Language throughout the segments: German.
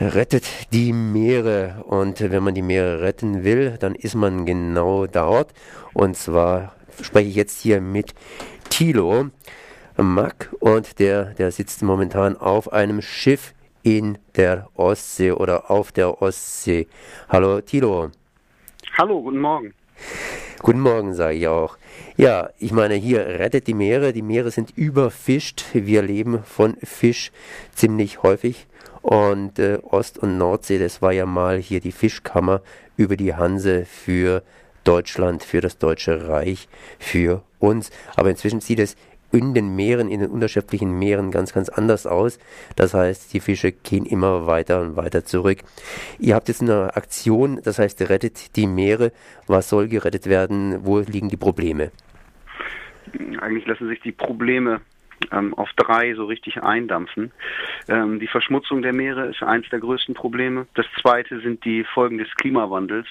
rettet die Meere. Und wenn man die Meere retten will, dann ist man genau dort. Und zwar spreche ich jetzt hier mit Thilo Mack und der, der sitzt momentan auf einem Schiff in der Ostsee oder auf der Ostsee. Hallo Thilo. Hallo, guten Morgen. Guten Morgen, sage ich auch. Ja, ich meine, hier rettet die Meere. Die Meere sind überfischt. Wir leben von Fisch ziemlich häufig. Und äh, Ost- und Nordsee, das war ja mal hier die Fischkammer über die Hanse für Deutschland, für das Deutsche Reich, für uns. Aber inzwischen sieht es in den Meeren, in den unterschiedlichen Meeren ganz, ganz anders aus. Das heißt, die Fische gehen immer weiter und weiter zurück. Ihr habt jetzt eine Aktion, das heißt, rettet die Meere. Was soll gerettet werden? Wo liegen die Probleme? Eigentlich lassen sich die Probleme ähm, auf drei so richtig eindampfen. Ähm, die Verschmutzung der Meere ist eines der größten Probleme. Das zweite sind die Folgen des Klimawandels.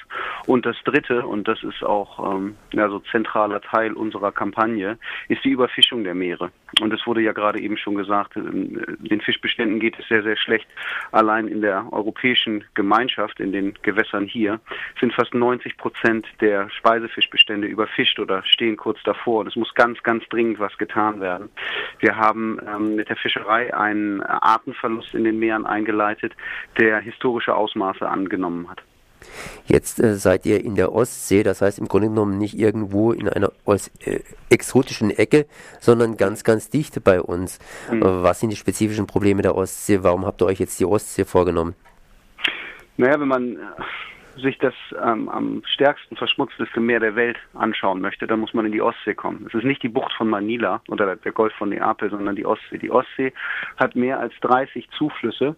Und das dritte, und das ist auch ähm, ja, so zentraler Teil unserer Kampagne, ist die Überfischung der Meere. Und es wurde ja gerade eben schon gesagt, ähm, den Fischbeständen geht es sehr, sehr schlecht. Allein in der europäischen Gemeinschaft, in den Gewässern hier, sind fast 90 Prozent der Speisefischbestände überfischt oder stehen kurz davor. Und es muss ganz, ganz dringend was getan werden. Wir haben ähm, mit der Fischerei einen Artenverlust in den Meeren eingeleitet, der historische Ausmaße angenommen hat. Jetzt äh, seid ihr in der Ostsee, das heißt im Grunde genommen nicht irgendwo in einer Ost äh, exotischen Ecke, sondern ganz, ganz dicht bei uns. Mhm. Was sind die spezifischen Probleme der Ostsee? Warum habt ihr euch jetzt die Ostsee vorgenommen? Naja, wenn man äh, sich das ähm, am stärksten verschmutzteste Meer der Welt anschauen möchte, dann muss man in die Ostsee kommen. Es ist nicht die Bucht von Manila oder der Golf von Neapel, sondern die Ostsee. Die Ostsee hat mehr als 30 Zuflüsse,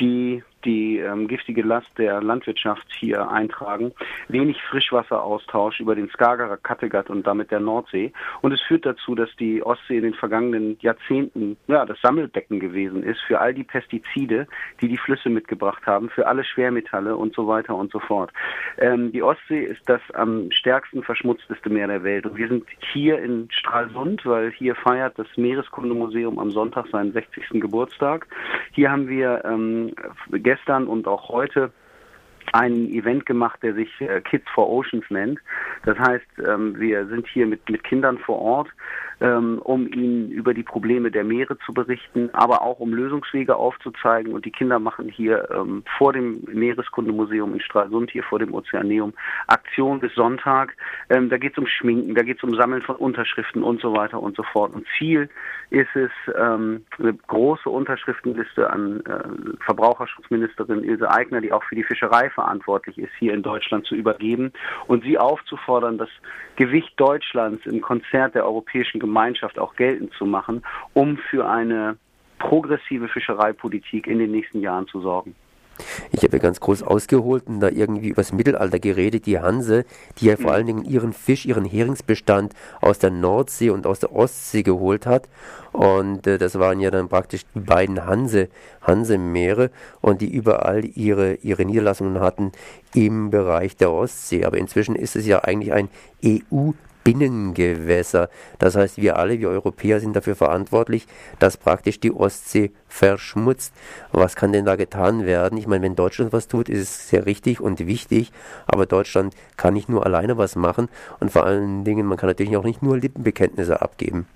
die die ähm, giftige Last der Landwirtschaft hier eintragen, wenig Frischwasseraustausch über den Skagerrak, Kattegat und damit der Nordsee. Und es führt dazu, dass die Ostsee in den vergangenen Jahrzehnten ja, das Sammelbecken gewesen ist für all die Pestizide, die die Flüsse mitgebracht haben, für alle Schwermetalle und so weiter und so fort. Ähm, die Ostsee ist das am stärksten verschmutzteste Meer der Welt. Und wir sind hier in Stralsund, weil hier feiert das Meereskundemuseum am Sonntag seinen 60. Geburtstag. Hier haben wir ähm, gestern und auch heute ein Event gemacht, der sich äh, Kids for Oceans nennt. Das heißt, ähm, wir sind hier mit, mit Kindern vor Ort, ähm, um ihnen über die Probleme der Meere zu berichten, aber auch um Lösungswege aufzuzeigen. Und die Kinder machen hier ähm, vor dem Meereskundemuseum in Stralsund, hier vor dem Ozeaneum, Aktion bis Sonntag. Ähm, da geht es um Schminken, da geht es um Sammeln von Unterschriften und so weiter und so fort. Und Ziel ist es, ähm, eine große Unterschriftenliste an äh, Verbraucherschutzministerin Ilse Aigner, die auch für die Fischerei verantwortlich ist, hier in Deutschland zu übergeben und sie aufzufordern, das Gewicht Deutschlands im Konzert der europäischen Gemeinschaft auch geltend zu machen, um für eine progressive Fischereipolitik in den nächsten Jahren zu sorgen. Ich habe ja ganz groß ausgeholt und da irgendwie übers Mittelalter geredet. Die Hanse, die ja vor mhm. allen Dingen ihren Fisch, ihren Heringsbestand aus der Nordsee und aus der Ostsee geholt hat. Und äh, das waren ja dann praktisch die beiden Hanse, Hansemeere und die überall ihre, ihre Niederlassungen hatten im Bereich der Ostsee. Aber inzwischen ist es ja eigentlich ein EU- Binnengewässer. Das heißt, wir alle, wir Europäer, sind dafür verantwortlich, dass praktisch die Ostsee verschmutzt. Was kann denn da getan werden? Ich meine, wenn Deutschland was tut, ist es sehr richtig und wichtig, aber Deutschland kann nicht nur alleine was machen und vor allen Dingen, man kann natürlich auch nicht nur Lippenbekenntnisse abgeben.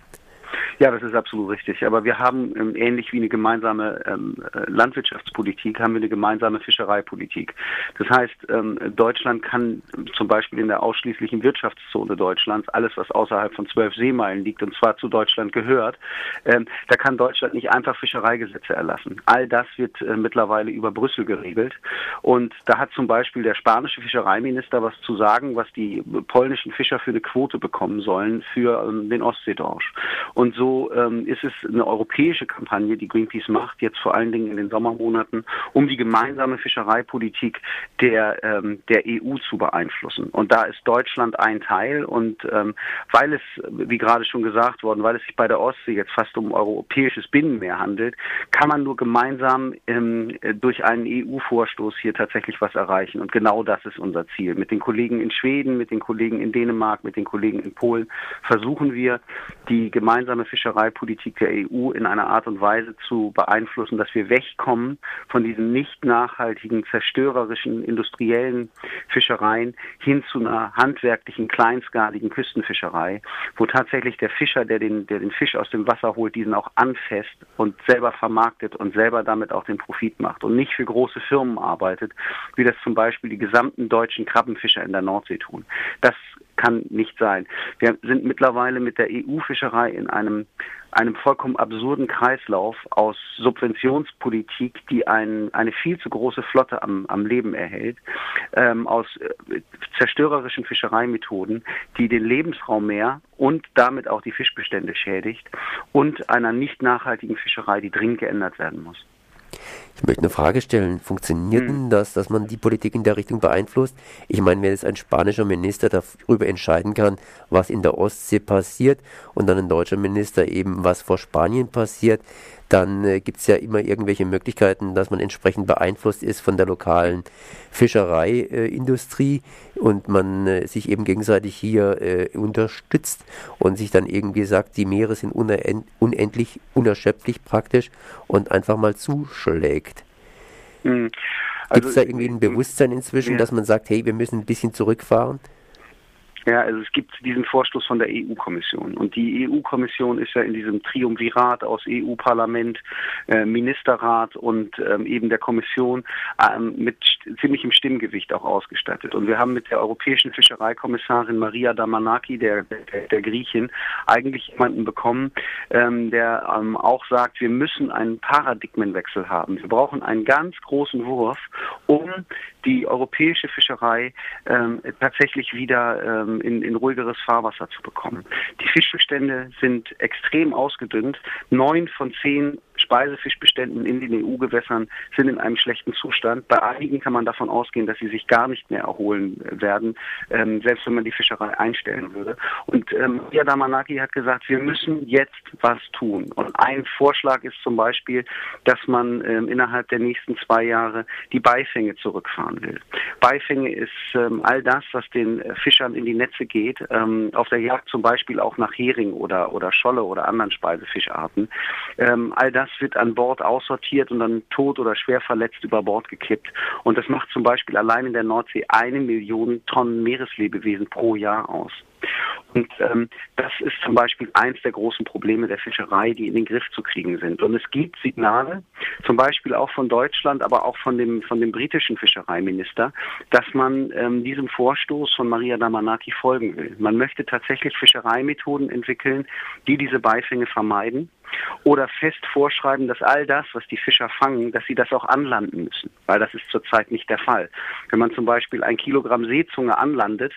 Ja, das ist absolut richtig. Aber wir haben ähm, ähnlich wie eine gemeinsame ähm, äh, Landwirtschaftspolitik, haben wir eine gemeinsame Fischereipolitik. Das heißt, ähm, Deutschland kann zum Beispiel in der ausschließlichen Wirtschaftszone Deutschlands, alles was außerhalb von zwölf Seemeilen liegt und zwar zu Deutschland gehört, ähm, da kann Deutschland nicht einfach Fischereigesetze erlassen. All das wird äh, mittlerweile über Brüssel geregelt. Und da hat zum Beispiel der spanische Fischereiminister was zu sagen, was die polnischen Fischer für eine Quote bekommen sollen für ähm, den Ostseedorsch. Und so ähm, ist es eine europäische Kampagne, die Greenpeace macht, jetzt vor allen Dingen in den Sommermonaten, um die gemeinsame Fischereipolitik der, ähm, der EU zu beeinflussen. Und da ist Deutschland ein Teil. Und ähm, weil es, wie gerade schon gesagt worden, weil es sich bei der Ostsee jetzt fast um europäisches Binnenmeer handelt, kann man nur gemeinsam ähm, durch einen EU-Vorstoß hier tatsächlich was erreichen. Und genau das ist unser Ziel. Mit den Kollegen in Schweden, mit den Kollegen in Dänemark, mit den Kollegen in Polen versuchen wir, die gemeinsame Fischereipolitik Fischereipolitik der EU in einer Art und Weise zu beeinflussen, dass wir wegkommen von diesen nicht nachhaltigen, zerstörerischen, industriellen Fischereien hin zu einer handwerklichen, kleinskaligen Küstenfischerei, wo tatsächlich der Fischer, der den, der den Fisch aus dem Wasser holt, diesen auch anfasst und selber vermarktet und selber damit auch den Profit macht und nicht für große Firmen arbeitet, wie das zum Beispiel die gesamten deutschen Krabbenfischer in der Nordsee tun. Das kann nicht sein. Wir sind mittlerweile mit der EU-Fischerei in einem einem vollkommen absurden Kreislauf aus Subventionspolitik, die ein, eine viel zu große Flotte am, am Leben erhält, ähm, aus äh, zerstörerischen Fischereimethoden, die den Lebensraum mehr und damit auch die Fischbestände schädigt und einer nicht nachhaltigen Fischerei, die dringend geändert werden muss. Ich möchte eine Frage stellen. Funktioniert hm. denn das, dass man die Politik in der Richtung beeinflusst? Ich meine, wenn jetzt ein spanischer Minister darüber entscheiden kann, was in der Ostsee passiert und dann ein deutscher Minister eben, was vor Spanien passiert, dann äh, gibt es ja immer irgendwelche Möglichkeiten, dass man entsprechend beeinflusst ist von der lokalen Fischereiindustrie äh, und man äh, sich eben gegenseitig hier äh, unterstützt und sich dann irgendwie sagt, die Meere sind unendlich, unerschöpflich praktisch und einfach mal zuschlägt. Mhm. Also, Gibt es da irgendwie ein Bewusstsein inzwischen, ja. dass man sagt, hey, wir müssen ein bisschen zurückfahren? Ja, also es gibt diesen Vorstoß von der EU-Kommission. Und die EU-Kommission ist ja in diesem Triumvirat aus EU-Parlament, äh, Ministerrat und ähm, eben der Kommission ähm, mit ziemlichem Stimmgewicht auch ausgestattet. Und wir haben mit der europäischen Fischereikommissarin Maria Damanaki, der, der, der Griechin, eigentlich jemanden bekommen, ähm, der ähm, auch sagt, wir müssen einen Paradigmenwechsel haben. Wir brauchen einen ganz großen Wurf, um die europäische Fischerei ähm, tatsächlich wieder ähm, in, in ruhigeres Fahrwasser zu bekommen. Die Fischbestände sind extrem ausgedünnt. Neun von zehn Speisefischbeständen in den EU-Gewässern sind in einem schlechten Zustand. Bei einigen kann man davon ausgehen, dass sie sich gar nicht mehr erholen werden, ähm, selbst wenn man die Fischerei einstellen würde. Und ähm, Damanaki hat gesagt, wir müssen jetzt was tun. Und ein Vorschlag ist zum Beispiel, dass man ähm, innerhalb der nächsten zwei Jahre die Beifänge zurückfahren will. Beifänge ist ähm, all das, was den Fischern in die Netze geht, ähm, auf der Jagd zum Beispiel auch nach Hering oder, oder Scholle oder anderen Speisefischarten. Ähm, all das wird an Bord aussortiert und dann tot oder schwer verletzt über Bord gekippt. Und das macht zum Beispiel allein in der Nordsee eine Million Tonnen Meereslebewesen pro Jahr aus. Und ähm, das ist zum Beispiel eins der großen Probleme der Fischerei, die in den Griff zu kriegen sind. Und es gibt Signale, zum Beispiel auch von Deutschland, aber auch von dem, von dem britischen Fischereiminister, dass man ähm, diesem Vorstoß von Maria Damanaki folgen will. Man möchte tatsächlich Fischereimethoden entwickeln, die diese Beifänge vermeiden oder fest vorschreiben, dass all das, was die Fischer fangen, dass sie das auch anlanden müssen, weil das ist zurzeit nicht der Fall. Wenn man zum Beispiel ein Kilogramm Seezunge anlandet,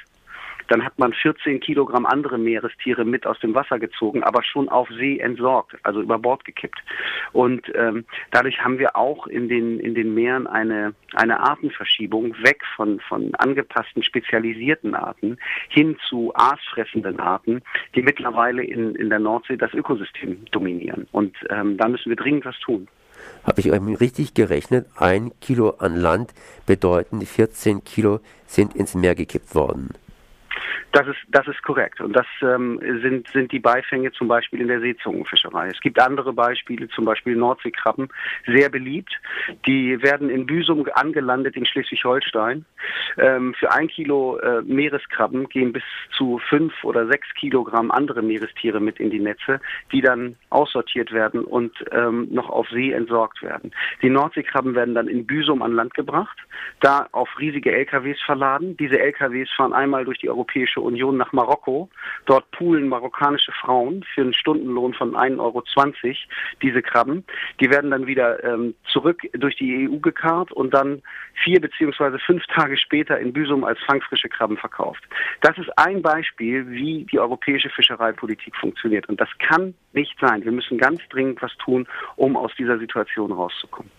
dann hat man 14 Kilogramm andere Meerestiere mit aus dem Wasser gezogen, aber schon auf See entsorgt, also über Bord gekippt. Und ähm, dadurch haben wir auch in den in den Meeren eine eine Artenverschiebung weg von von angepassten spezialisierten Arten hin zu aasfressenden Arten, die mittlerweile in in der Nordsee das Ökosystem dominieren. Und ähm, da müssen wir dringend was tun. Habe ich richtig gerechnet? Ein Kilo an Land bedeuten 14 Kilo sind ins Meer gekippt worden. Das ist, das ist korrekt. Und das ähm, sind, sind die Beifänge zum Beispiel in der Seezungenfischerei. Es gibt andere Beispiele, zum Beispiel Nordseekrabben, sehr beliebt. Die werden in Büsum angelandet in Schleswig-Holstein. Ähm, für ein Kilo äh, Meereskrabben gehen bis zu fünf oder sechs Kilogramm andere Meerestiere mit in die Netze, die dann aussortiert werden und ähm, noch auf See entsorgt werden. Die Nordseekrabben werden dann in Büsum an Land gebracht, da auf riesige LKWs verladen. Diese LKWs fahren einmal durch die Europäische Union nach Marokko. Dort poolen marokkanische Frauen für einen Stundenlohn von 1,20 Euro diese Krabben. Die werden dann wieder ähm, zurück durch die EU gekarrt und dann vier beziehungsweise fünf Tage später in Büsum als fangfrische Krabben verkauft. Das ist ein Beispiel, wie die europäische Fischereipolitik funktioniert. Und das kann nicht sein. Wir müssen ganz dringend was tun, um aus dieser Situation rauszukommen.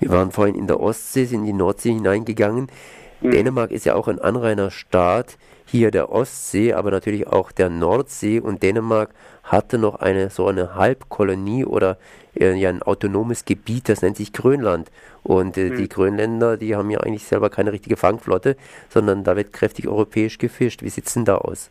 Wir waren vorhin in der Ostsee, sind in die Nordsee hineingegangen. Mhm. Dänemark ist ja auch ein Anrainerstaat hier der Ostsee, aber natürlich auch der Nordsee und Dänemark hatte noch eine so eine Halbkolonie oder äh, ja ein autonomes Gebiet, das nennt sich Grönland. Und äh, mhm. die Grönländer, die haben ja eigentlich selber keine richtige Fangflotte, sondern da wird kräftig europäisch gefischt. Wie sieht es denn da aus?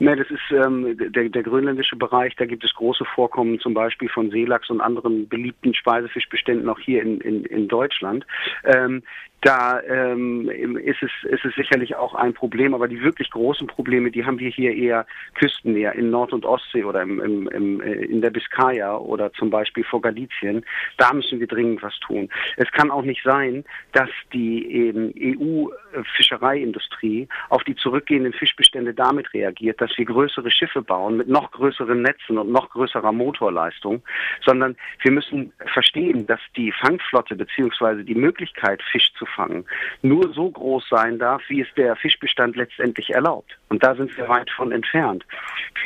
Ne, das ist ähm, der, der grönländische Bereich, da gibt es große Vorkommen zum Beispiel von Seelachs und anderen beliebten Speisefischbeständen auch hier in, in, in Deutschland. Ähm, da ähm, ist, es, ist es sicherlich auch ein Problem, aber die wirklich großen Probleme, die haben wir hier eher küstennäher in Nord- und Ostsee oder im, im, im, äh, in der Biskaya oder zum Beispiel vor Galizien. Da müssen wir dringend was tun. Es kann auch nicht sein, dass die EU-Fischereiindustrie auf die zurückgehenden Fischbestände damit reagiert, dass wir größere Schiffe bauen mit noch größeren Netzen und noch größerer Motorleistung, sondern wir müssen verstehen, dass die Fangflotte beziehungsweise die Möglichkeit, Fisch zu fangen, nur so groß sein darf, wie es der Fischbestand letztendlich erlaubt. Und da sind wir weit von entfernt.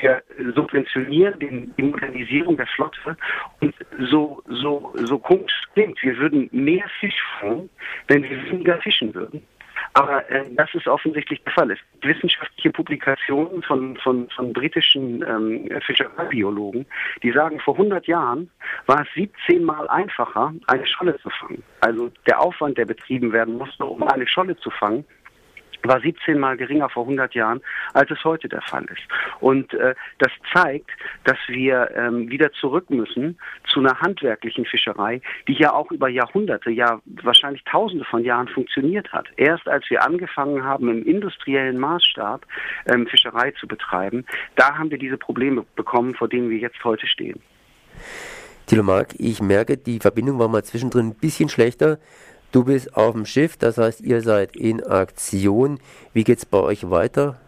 Wir subventionieren den, die Modernisierung der Flotte und so, so, so komisch klingt, wir würden mehr Fisch fangen, wenn wir weniger fischen würden. Aber äh, das ist offensichtlich der Fall. Es gibt wissenschaftliche Publikationen von, von, von britischen ähm, Fischereibiologen, die sagen, vor 100 Jahren war es 17 Mal einfacher, eine Scholle zu fangen. Also der Aufwand, der betrieben werden musste, um eine Scholle zu fangen, war 17 mal geringer vor 100 Jahren, als es heute der Fall ist. Und äh, das zeigt, dass wir ähm, wieder zurück müssen zu einer handwerklichen Fischerei, die ja auch über Jahrhunderte, ja wahrscheinlich Tausende von Jahren funktioniert hat. Erst als wir angefangen haben, im industriellen Maßstab ähm, Fischerei zu betreiben, da haben wir diese Probleme bekommen, vor denen wir jetzt heute stehen. Thilo Mark, ich merke, die Verbindung war mal zwischendrin ein bisschen schlechter. Du bist auf dem Schiff, das heißt, ihr seid in Aktion. Wie geht es bei euch weiter?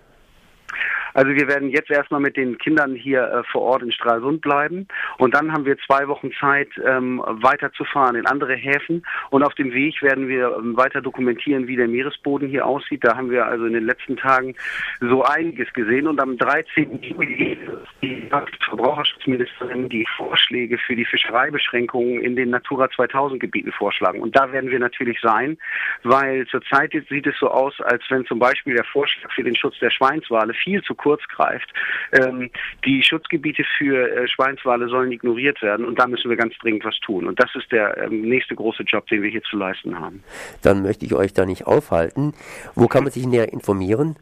Also wir werden jetzt erstmal mit den Kindern hier äh, vor Ort in Stralsund bleiben und dann haben wir zwei Wochen Zeit, ähm, weiterzufahren in andere Häfen und auf dem Weg werden wir ähm, weiter dokumentieren, wie der Meeresboden hier aussieht. Da haben wir also in den letzten Tagen so einiges gesehen und am 13. Juli die Verbraucherschutzministerin die Vorschläge für die Fischereibeschränkungen in den Natura 2000 Gebieten vorschlagen. Und da werden wir natürlich sein, weil zurzeit sieht es so aus, als wenn zum Beispiel der Vorschlag für den Schutz der Schweinswale viel zu greift. Ähm, die Schutzgebiete für äh, Schweinswale sollen ignoriert werden und da müssen wir ganz dringend was tun. Und das ist der ähm, nächste große Job, den wir hier zu leisten haben. Dann möchte ich euch da nicht aufhalten. Wo kann man sich näher informieren?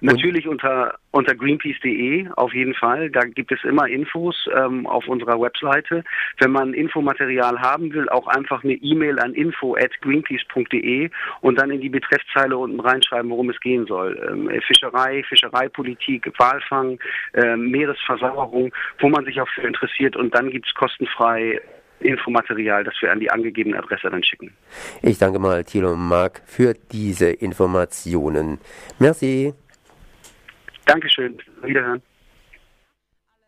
Natürlich unter, unter greenpeace.de auf jeden Fall. Da gibt es immer Infos ähm, auf unserer Webseite. Wenn man Infomaterial haben will, auch einfach eine E-Mail an info@greenpeace.de und dann in die Betreffzeile unten reinschreiben, worum es gehen soll. Ähm, Fischerei, Fischereipolitik, Walfang, äh, Meeresversauerung, wo man sich auch für interessiert und dann gibt es kostenfrei Infomaterial, das wir an die angegebene Adresse dann schicken. Ich danke mal Thilo Mark für diese Informationen. Merci. Dankeschön. Wiederhören.